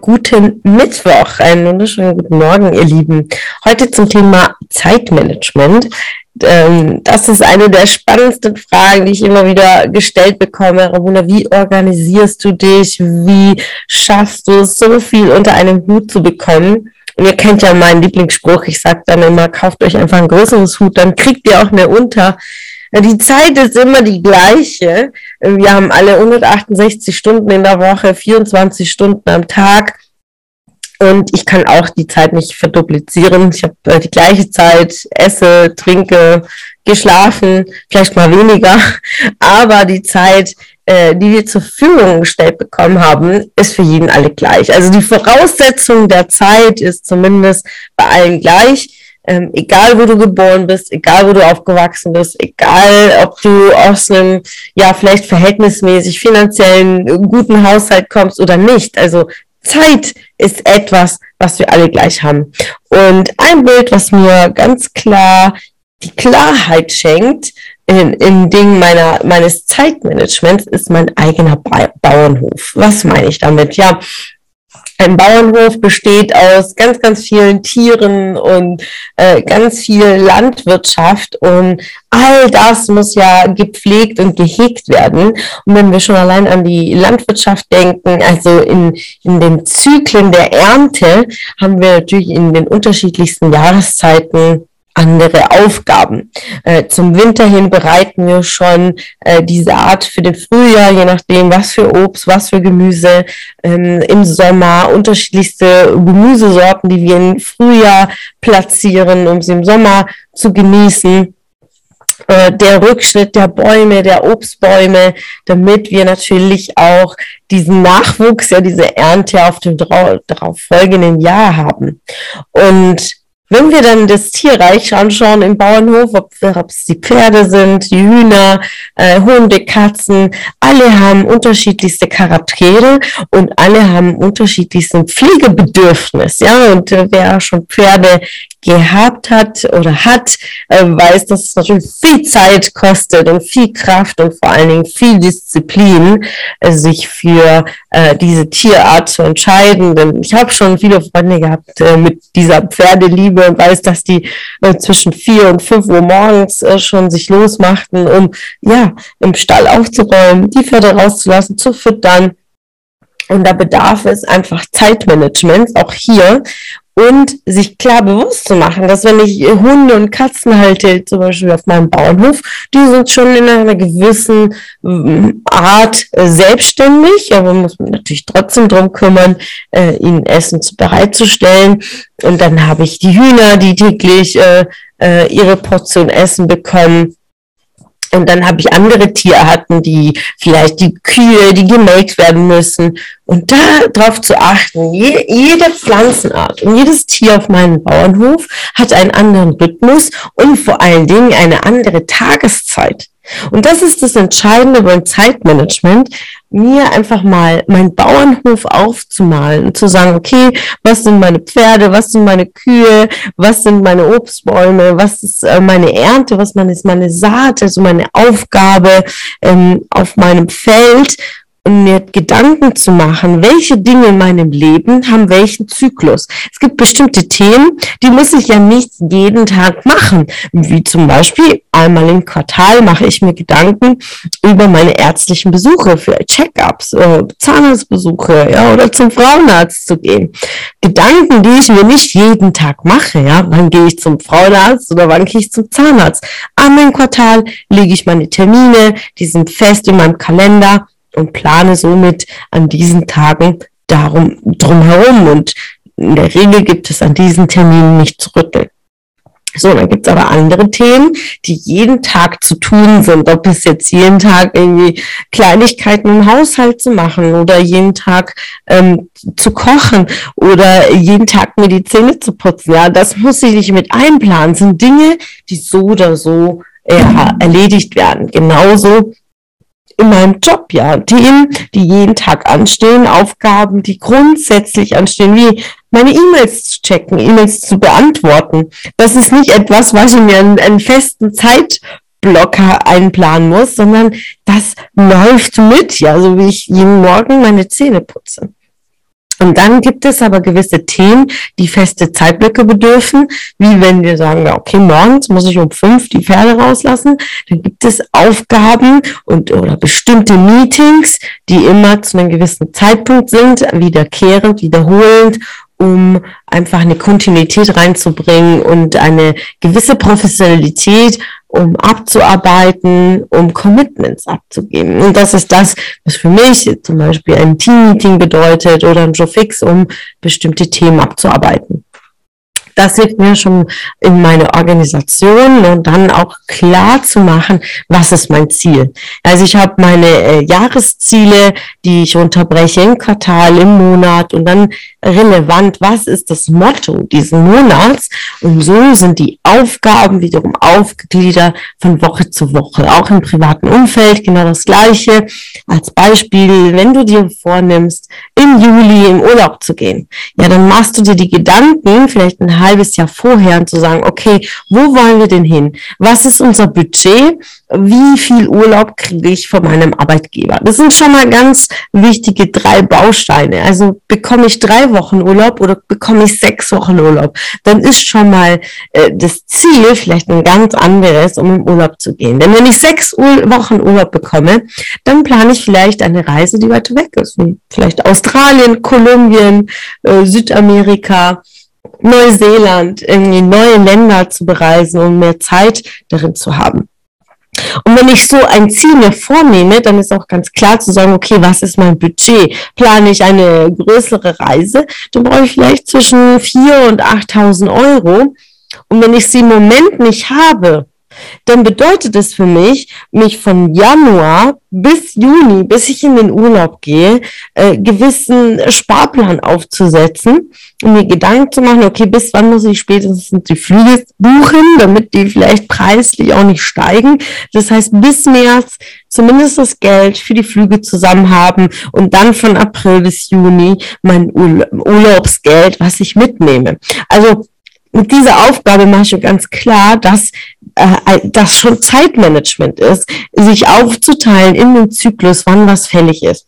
guten Mittwoch, einen wunderschönen guten Morgen, ihr Lieben. Heute zum Thema Zeitmanagement. Ähm, das ist eine der spannendsten Fragen, die ich immer wieder gestellt bekomme. Ramona, wie organisierst du dich? Wie schaffst du es, so viel unter einem Hut zu bekommen? Und ihr kennt ja meinen Lieblingsspruch. Ich sage dann immer, kauft euch einfach ein größeres Hut, dann kriegt ihr auch mehr unter. Die Zeit ist immer die gleiche. Wir haben alle 168 Stunden in der Woche, 24 Stunden am Tag. Und ich kann auch die Zeit nicht verduplizieren. Ich habe äh, die gleiche Zeit, esse, trinke, geschlafen, vielleicht mal weniger. Aber die Zeit, äh, die wir zur Verfügung gestellt bekommen haben, ist für jeden alle gleich. Also die Voraussetzung der Zeit ist zumindest bei allen gleich ähm, egal wo du geboren bist, egal wo du aufgewachsen bist, egal ob du aus einem, ja, vielleicht verhältnismäßig finanziellen äh, guten Haushalt kommst oder nicht. Also Zeit ist etwas, was wir alle gleich haben. Und ein Bild, was mir ganz klar die Klarheit schenkt in, in Dingen meiner, meines Zeitmanagements, ist mein eigener ba Bauernhof. Was meine ich damit? Ja, ein Bauernhof besteht aus ganz, ganz vielen Tieren und äh, ganz viel Landwirtschaft und all das muss ja gepflegt und gehegt werden. Und wenn wir schon allein an die Landwirtschaft denken, also in, in den Zyklen der Ernte, haben wir natürlich in den unterschiedlichsten Jahreszeiten andere Aufgaben. Äh, zum Winter hin bereiten wir schon äh, diese Art für den Frühjahr, je nachdem, was für Obst, was für Gemüse. Ähm, Im Sommer unterschiedlichste Gemüsesorten, die wir im Frühjahr platzieren, um sie im Sommer zu genießen äh, der Rückschritt der Bäume, der Obstbäume, damit wir natürlich auch diesen Nachwuchs, ja diese Ernte auf dem darauf folgenden Jahr haben. Und wenn wir dann das Tierreich anschauen im Bauernhof, ob, es die Pferde sind, die Hühner, äh, Hunde, Katzen, alle haben unterschiedlichste Charaktere und alle haben unterschiedlichsten Pflegebedürfnis. Ja, und äh, wer schon Pferde gehabt hat oder hat, äh, weiß, dass es natürlich viel Zeit kostet und viel Kraft und vor allen Dingen viel Disziplin, äh, sich für äh, diese Tierart zu entscheiden. Denn ich habe schon viele Freunde gehabt mit dieser Pferdeliebe und weiß, dass die zwischen vier und fünf Uhr morgens schon sich losmachten, um ja im Stall aufzuräumen, die Pferde rauszulassen, zu füttern. Und da bedarf es einfach Zeitmanagement, auch hier und sich klar bewusst zu machen, dass wenn ich Hunde und Katzen halte, zum Beispiel auf meinem Bauernhof, die sind schon in einer gewissen mm, Art äh, selbstständig, aber muss man natürlich trotzdem drum kümmern, äh, ihnen Essen bereitzustellen. Und dann habe ich die Hühner, die täglich äh, äh, ihre Portion Essen bekommen. Und dann habe ich andere Tierarten, die vielleicht die Kühe, die gemelkt werden müssen. Und darauf zu achten, je, jede Pflanzenart und jedes Tier auf meinem Bauernhof hat einen anderen Rhythmus und vor allen Dingen eine andere Tageszeit. Und das ist das Entscheidende beim Zeitmanagement, mir einfach mal meinen Bauernhof aufzumalen zu sagen, okay, was sind meine Pferde, was sind meine Kühe, was sind meine Obstbäume, was ist äh, meine Ernte, was ist meine Saat, also meine Aufgabe ähm, auf meinem Feld und mir Gedanken zu machen, welche Dinge in meinem Leben haben welchen Zyklus. Es gibt bestimmte Themen, die muss ich ja nicht jeden Tag machen. Wie zum Beispiel einmal im Quartal mache ich mir Gedanken über meine ärztlichen Besuche für Check-ups, äh, Zahnarztbesuche, ja, oder zum Frauenarzt zu gehen. Gedanken, die ich mir nicht jeden Tag mache, ja. Wann gehe ich zum Frauenarzt oder wann gehe ich zum Zahnarzt? Einmal im Quartal lege ich meine Termine, die sind fest in meinem Kalender und plane somit an diesen Tagen darum drumherum und in der Regel gibt es an diesen Terminen nicht zu rütteln. So, dann gibt's aber andere Themen, die jeden Tag zu tun sind. Ob es jetzt jeden Tag irgendwie Kleinigkeiten im Haushalt zu machen oder jeden Tag ähm, zu kochen oder jeden Tag mir die Zähne zu putzen. Ja, das muss ich nicht mit einplanen. Das sind Dinge, die so oder so äh, erledigt werden. Genauso in meinem Job, ja. Themen, die jeden Tag anstehen, Aufgaben, die grundsätzlich anstehen, wie meine E-Mails zu checken, E-Mails zu beantworten. Das ist nicht etwas, was ich mir einen, einen festen Zeitblocker einplanen muss, sondern das läuft mit, ja, so wie ich jeden Morgen meine Zähne putze. Und dann gibt es aber gewisse Themen, die feste Zeitblöcke bedürfen, wie wenn wir sagen, okay, morgens muss ich um fünf die Pferde rauslassen. Dann gibt es Aufgaben und oder bestimmte Meetings, die immer zu einem gewissen Zeitpunkt sind, wiederkehrend, wiederholend um einfach eine Kontinuität reinzubringen und eine gewisse Professionalität, um abzuarbeiten, um Commitments abzugeben. Und das ist das, was für mich zum Beispiel ein Team-Meeting bedeutet oder ein Joe Fix, um bestimmte Themen abzuarbeiten das hilft mir schon in meine Organisation und dann auch klar zu machen, was ist mein Ziel. Also ich habe meine äh, Jahresziele, die ich unterbreche im Quartal, im Monat und dann relevant, was ist das Motto diesen Monats und so sind die Aufgaben wiederum aufgegliedert von Woche zu Woche, auch im privaten Umfeld genau das gleiche. Als Beispiel, wenn du dir vornimmst, im Juli im Urlaub zu gehen, ja, dann machst du dir die Gedanken, vielleicht ein halbes Jahr vorher und zu sagen, okay, wo wollen wir denn hin? Was ist unser Budget? Wie viel Urlaub kriege ich von meinem Arbeitgeber? Das sind schon mal ganz wichtige drei Bausteine. Also bekomme ich drei Wochen Urlaub oder bekomme ich sechs Wochen Urlaub? Dann ist schon mal äh, das Ziel vielleicht ein ganz anderes, um im Urlaub zu gehen. Denn wenn ich sechs Ur Wochen Urlaub bekomme, dann plane ich vielleicht eine Reise, die weiter weg ist. Vielleicht Australien, Kolumbien, äh, Südamerika Neuseeland, irgendwie neue Länder zu bereisen und mehr Zeit darin zu haben. Und wenn ich so ein Ziel mir vornehme, dann ist auch ganz klar zu sagen, okay, was ist mein Budget? Plane ich eine größere Reise, dann brauche ich vielleicht zwischen 4.000 und 8.000 Euro. Und wenn ich sie im Moment nicht habe, dann bedeutet es für mich, mich von Januar bis Juni, bis ich in den Urlaub gehe, äh, gewissen Sparplan aufzusetzen um mir Gedanken zu machen, okay, bis wann muss ich spätestens die Flüge buchen, damit die vielleicht preislich auch nicht steigen. Das heißt, bis März zumindest das Geld für die Flüge zusammen haben und dann von April bis Juni mein Urlaubsgeld, was ich mitnehme. Also mit dieser Aufgabe mache ich ganz klar, dass äh, das schon Zeitmanagement ist, sich aufzuteilen in den Zyklus, wann was fällig ist.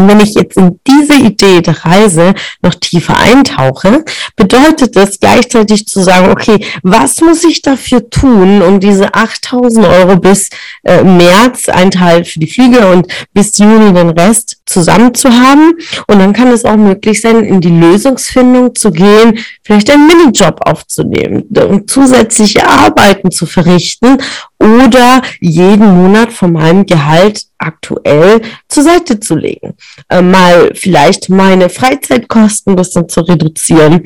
Und wenn ich jetzt in diese Idee der Reise noch tiefer eintauche, bedeutet das gleichzeitig zu sagen, okay, was muss ich dafür tun, um diese 8000 Euro bis äh, März, ein Teil für die Flüge und bis Juni den Rest zusammen zu haben? Und dann kann es auch möglich sein, in die Lösungsfindung zu gehen, vielleicht einen Minijob aufzunehmen und zusätzliche Arbeiten zu verrichten oder jeden Monat von meinem Gehalt aktuell zur Seite zu legen. Äh, mal vielleicht meine Freizeitkosten ein bisschen zu reduzieren,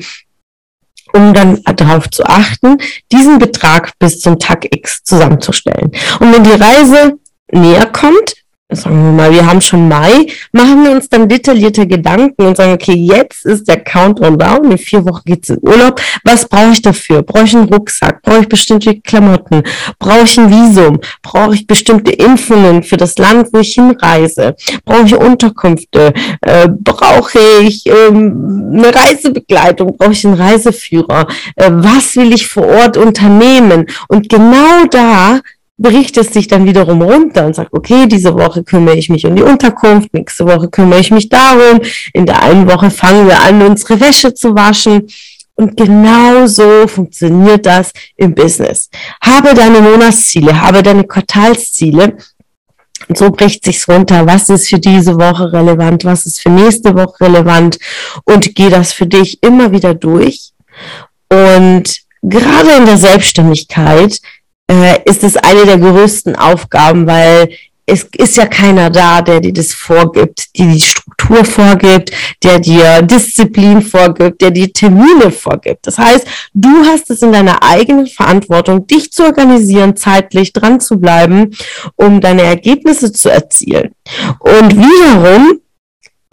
um dann darauf zu achten, diesen Betrag bis zum Tag X zusammenzustellen. Und wenn die Reise näher kommt, sagen wir mal, wir haben schon Mai, machen wir uns dann detaillierte Gedanken und sagen, okay, jetzt ist der Countdown down, in vier Wochen geht's in Urlaub. Was brauche ich dafür? Brauche ich einen Rucksack? Brauche ich bestimmte Klamotten? Brauche ich ein Visum? Brauche ich bestimmte Impfungen für das Land, wo ich hinreise? Brauche ich Unterkünfte? Äh, brauche ich ähm, eine Reisebegleitung? Brauche ich einen Reiseführer? Äh, was will ich vor Ort unternehmen? Und genau da bricht es sich dann wiederum runter und sagt, okay, diese Woche kümmere ich mich um die Unterkunft, nächste Woche kümmere ich mich darum, in der einen Woche fangen wir an, unsere Wäsche zu waschen. Und genau so funktioniert das im Business. Habe deine Monatsziele, habe deine Quartalsziele. Und so bricht sich's runter. Was ist für diese Woche relevant? Was ist für nächste Woche relevant? Und geh das für dich immer wieder durch. Und gerade in der Selbstständigkeit äh, ist es eine der größten Aufgaben, weil es ist ja keiner da, der dir das vorgibt, die die Struktur vorgibt, der dir Disziplin vorgibt, der dir Termine vorgibt. Das heißt, du hast es in deiner eigenen Verantwortung, dich zu organisieren, zeitlich dran zu bleiben, um deine Ergebnisse zu erzielen. Und wiederum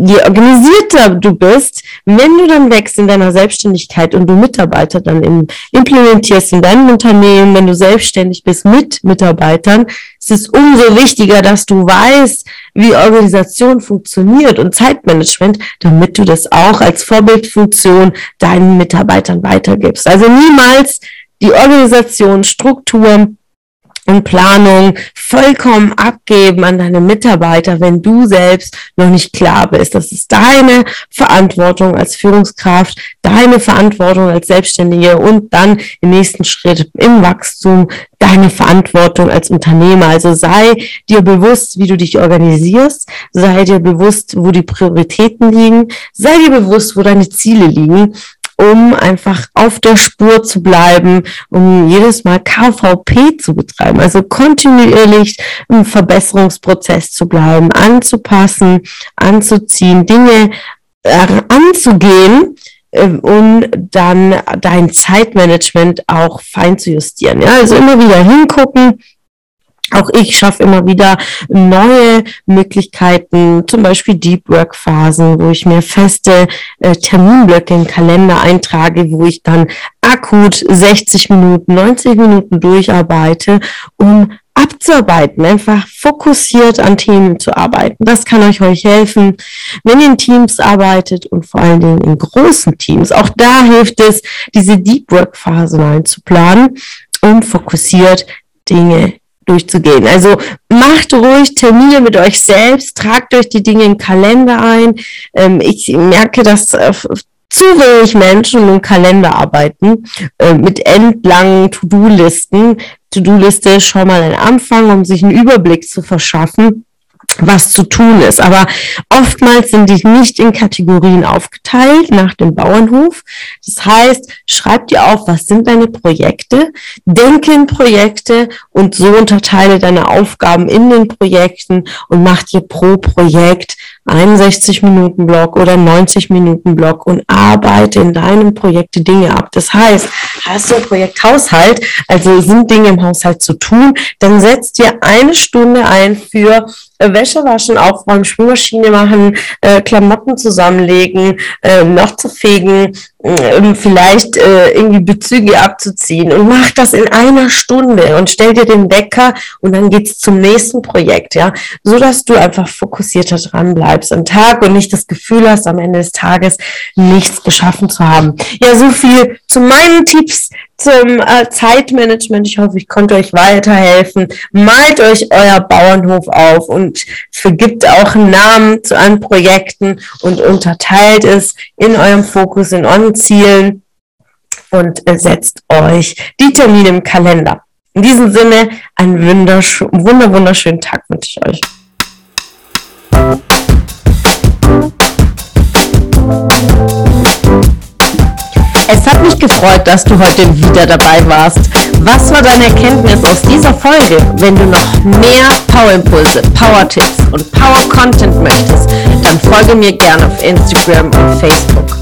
je organisierter du bist, wenn du dann wächst in deiner Selbstständigkeit und du Mitarbeiter dann in, implementierst in deinem Unternehmen, wenn du selbstständig bist mit Mitarbeitern, ist es umso wichtiger, dass du weißt, wie Organisation funktioniert und Zeitmanagement, damit du das auch als Vorbildfunktion deinen Mitarbeitern weitergibst. Also niemals die Organisation, Struktur, und Planung vollkommen abgeben an deine Mitarbeiter, wenn du selbst noch nicht klar bist. Das ist deine Verantwortung als Führungskraft, deine Verantwortung als Selbstständige und dann im nächsten Schritt im Wachstum deine Verantwortung als Unternehmer. Also sei dir bewusst, wie du dich organisierst, sei dir bewusst, wo die Prioritäten liegen, sei dir bewusst, wo deine Ziele liegen um einfach auf der Spur zu bleiben, um jedes Mal KVP zu betreiben, also kontinuierlich im Verbesserungsprozess zu bleiben, anzupassen, anzuziehen, Dinge äh, anzugehen, äh, und dann dein Zeitmanagement auch fein zu justieren. Ja, also immer wieder hingucken, auch ich schaffe immer wieder neue Möglichkeiten, zum Beispiel Deep Work Phasen, wo ich mir feste äh, Terminblöcke im Kalender eintrage, wo ich dann akut 60 Minuten, 90 Minuten durcharbeite, um abzuarbeiten, einfach fokussiert an Themen zu arbeiten. Das kann euch euch helfen, wenn ihr in Teams arbeitet und vor allen Dingen in großen Teams. Auch da hilft es, diese Deep Work Phasen einzuplanen, um fokussiert Dinge durchzugehen. Also macht ruhig Termine mit euch selbst, tragt euch die Dinge in Kalender ein. Ähm, ich merke, dass äh, zu wenig Menschen im Kalender arbeiten äh, mit endlangen To-Do-Listen. To-Do-Liste schon mal ein Anfang, um sich einen Überblick zu verschaffen was zu tun ist. Aber oftmals sind die nicht in Kategorien aufgeteilt nach dem Bauernhof. Das heißt, schreib dir auf, was sind deine Projekte, denke in Projekte und so unterteile deine Aufgaben in den Projekten und mach dir pro Projekt 61 Minuten Block oder 90 Minuten Block und arbeite in deinem Projekt Dinge ab. Das heißt, hast du ein Projekt Haushalt, also sind Dinge im Haushalt zu tun, dann setzt dir eine Stunde ein für äh, Wäsche waschen, aufräumen, Spülmaschine machen, äh, Klamotten zusammenlegen, äh, noch zu fegen, vielleicht äh, irgendwie Bezüge abzuziehen und mach das in einer Stunde und stell dir den Wecker und dann geht's zum nächsten Projekt, ja, so dass du einfach fokussierter dran bleibst am Tag und nicht das Gefühl hast, am Ende des Tages nichts geschaffen zu haben. Ja, so viel zu meinen Tipps zum äh, Zeitmanagement. Ich hoffe, ich konnte euch weiterhelfen. Malt euch euer Bauernhof auf und vergibt auch Namen zu euren Projekten und unterteilt es in eurem Fokus, in Zielen und setzt euch die Termine im Kalender. In diesem Sinne, einen wundersch wunder wunderschönen Tag wünsche ich euch. Es hat mich gefreut, dass du heute wieder dabei warst. Was war deine Erkenntnis aus dieser Folge? Wenn du noch mehr Power-Impulse, Power-Tipps und Power-Content möchtest, dann folge mir gerne auf Instagram und Facebook.